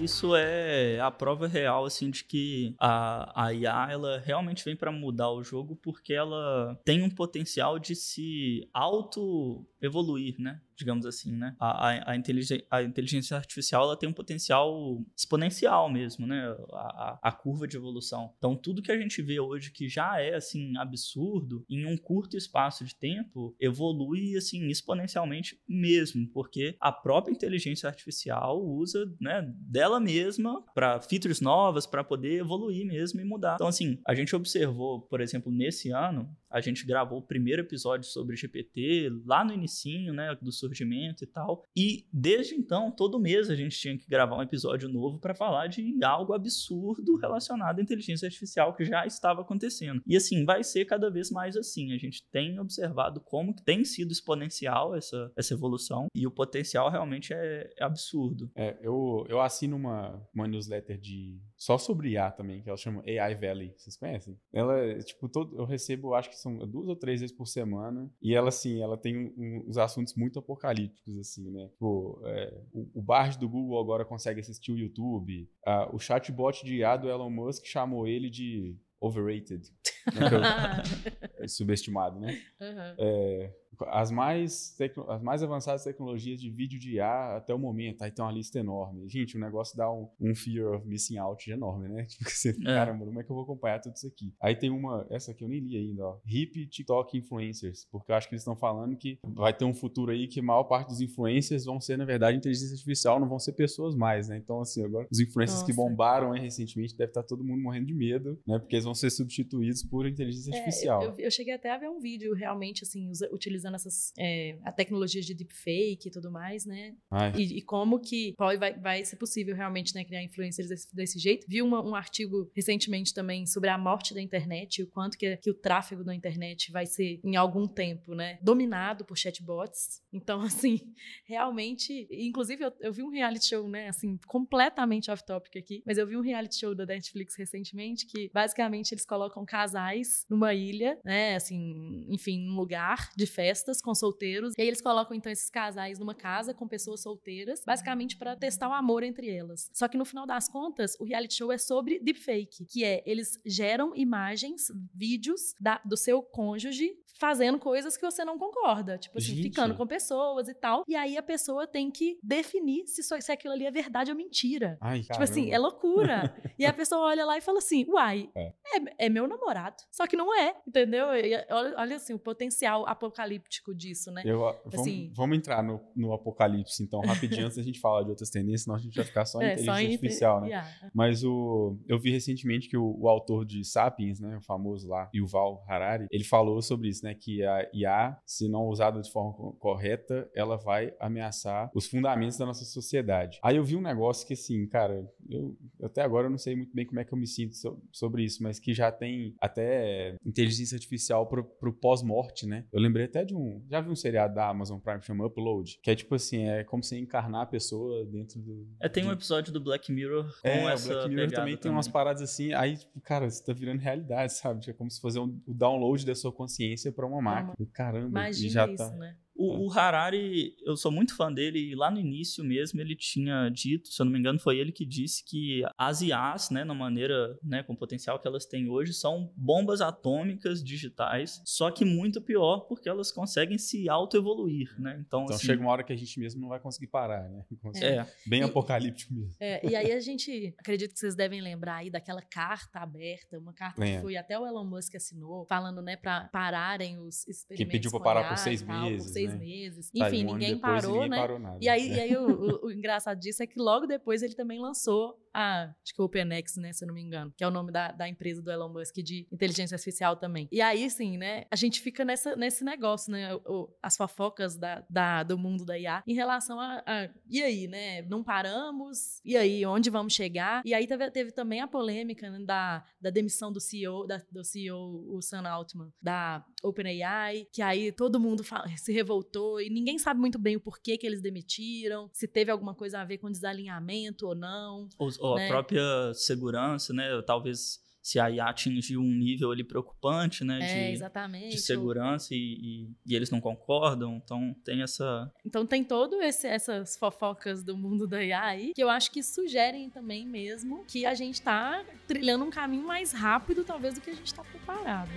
Isso é a prova real, assim, de que a, a IA, ela realmente vem para mudar o jogo porque ela tem um potencial de se auto-evoluir, né? Digamos assim, né? A, a, a, inteligência, a inteligência artificial ela tem um potencial exponencial mesmo, né? A, a, curva de evolução. Então, tudo que a gente vê hoje que já é, assim, absurdo, em um curto espaço de tempo, evolui, assim, exponencialmente mesmo, porque a própria inteligência artificial usa, né, dela mesma para features novas, para poder evoluir mesmo e mudar. Então, assim, a gente observou, por exemplo, nesse ano, a gente gravou o primeiro episódio sobre GPT lá no inicinho, né, do surgimento e tal. E desde então, todo mês a gente tinha que gravar um episódio novo para falar de algo absurdo relacionado à inteligência artificial que já estava acontecendo. E assim, vai ser cada vez mais assim. A gente tem observado como tem sido exponencial essa, essa evolução e o potencial realmente é, é absurdo. É, eu, eu assino uma, uma newsletter de só sobre IA também, que ela chama AI Valley. Vocês conhecem? Ela, tipo, todo, eu recebo, acho que são duas ou três vezes por semana. E ela, assim, ela tem um, uns assuntos muito apocalípticos, assim, né? Tipo, é, o, o Bard do Google agora consegue assistir o YouTube. O chatbot de IA do Elon Musk chamou ele de overrated. Né? subestimado, né? Uhum. É, as mais, as mais avançadas tecnologias de vídeo de IA até o momento. Aí tem uma lista enorme. Gente, o negócio dá um, um fear of missing out enorme, né? Tipo, você, é. caramba, como é que eu vou acompanhar tudo isso aqui? Aí tem uma, essa aqui eu nem li ainda, ó. Hip TikTok Influencers. Porque eu acho que eles estão falando que vai ter um futuro aí que a maior parte dos influencers vão ser, na verdade, inteligência artificial, não vão ser pessoas mais, né? Então, assim, agora os influencers Nossa. que bombaram aí recentemente deve estar todo mundo morrendo de medo, né? Porque eles vão ser substituídos por inteligência é, artificial. Eu, eu, eu, cheguei até a ver um vídeo realmente, assim, utilizando essas é, a tecnologia de deepfake e tudo mais, né? E, e, como que vai, vai ser possível realmente né, criar influencers desse, desse jeito. Vi uma, um artigo recentemente também sobre a morte da internet e o quanto que, que o tráfego da internet vai ser, em algum tempo, né, dominado por chatbots. Então, assim, realmente, inclusive eu, eu vi um reality show, né, assim, completamente off-topic aqui, mas eu vi um reality show da Netflix recentemente que, basicamente, eles colocam casais numa ilha, né, assim, enfim, um lugar de festas com solteiros. E aí eles colocam então esses casais numa casa com pessoas solteiras, basicamente para testar o amor entre elas. Só que no final das contas, o reality show é sobre deepfake, que é eles geram imagens, vídeos da, do seu cônjuge fazendo coisas que você não concorda, tipo assim, Gente. ficando com pessoas e tal. E aí a pessoa tem que definir se, se aquilo ali é verdade ou mentira. Ai, tipo assim, é loucura. e a pessoa olha lá e fala assim: "Uai, é. É, é meu namorado". Só que não é, entendeu? E, olha, olha assim, o potencial apocalíptico disso, né? Eu, assim, vamos, vamos, entrar no, no apocalipse então, rapidinho antes da gente falar de outras tendências, senão a gente vai ficar só em é, inteligência só artificial, né? Yeah. Mas o eu vi recentemente que o, o autor de Sapiens, né, o famoso lá, Yuval Harari, ele falou sobre isso, né, que a IA, se não usada de forma correta, ela vai ameaçar os fundamentos da nossa sociedade. Aí eu vi um negócio que, assim, cara, eu até agora eu não sei muito bem como é que eu me sinto so, sobre isso, mas que já tem até inteligência artificial pro, pro pós-morte, né? Eu lembrei até de um. Já vi um seriado da Amazon Prime que chama Upload, que é tipo assim, é como você encarnar a pessoa dentro do. É, tem de... um episódio do Black Mirror com é, essa. O Black Mirror também tem umas paradas assim, aí, tipo, cara, você tá virando realidade, sabe? É como se fazer um, o download da sua consciência para uma máquina. Caramba, Imagina e já isso, tá... né? O, o, Harari, eu sou muito fã dele, e lá no início mesmo ele tinha dito, se eu não me engano, foi ele que disse que as IAs, né, na maneira, né, com o potencial que elas têm hoje, são bombas atômicas digitais, só que muito pior porque elas conseguem se autoevoluir, né? Então, então assim, chega uma hora que a gente mesmo não vai conseguir parar, né? É. Bem e, apocalíptico mesmo. É, e aí a gente, acredito que vocês devem lembrar aí daquela carta aberta, uma carta que foi até o Elon Musk assinou, falando, né, para pararem os experimentos Que pediu para parar por seis tal, meses, por seis né? meses. Enfim, um ninguém parou, ninguém né? Parou. E aí, e aí o, o, o, engraçado disso é que logo depois ele também lançou a, acho que o OpenX, né, se eu não me engano, que é o nome da, da empresa do Elon Musk de inteligência artificial também. E aí, sim, né, a gente fica nessa, nesse negócio, né, o, as fofocas da, da, do mundo da IA em relação a, a, e aí, né, não paramos, e aí, onde vamos chegar? E aí teve, teve também a polêmica né, da, da demissão do CEO, da, do CEO, o Sam Altman, da OpenAI, que aí todo mundo se revoltou e ninguém sabe muito bem o porquê que eles demitiram, se teve alguma coisa a ver com desalinhamento ou não. Ou, ou né? a própria segurança, né? Talvez se a IA atingiu um nível ali preocupante, né? É, de, exatamente. de segurança e, e, e, eles não concordam. Então tem essa. Então tem todo esse, essas fofocas do mundo da IA aí, que eu acho que sugerem também mesmo que a gente tá trilhando um caminho mais rápido, talvez, do que a gente tá preparado.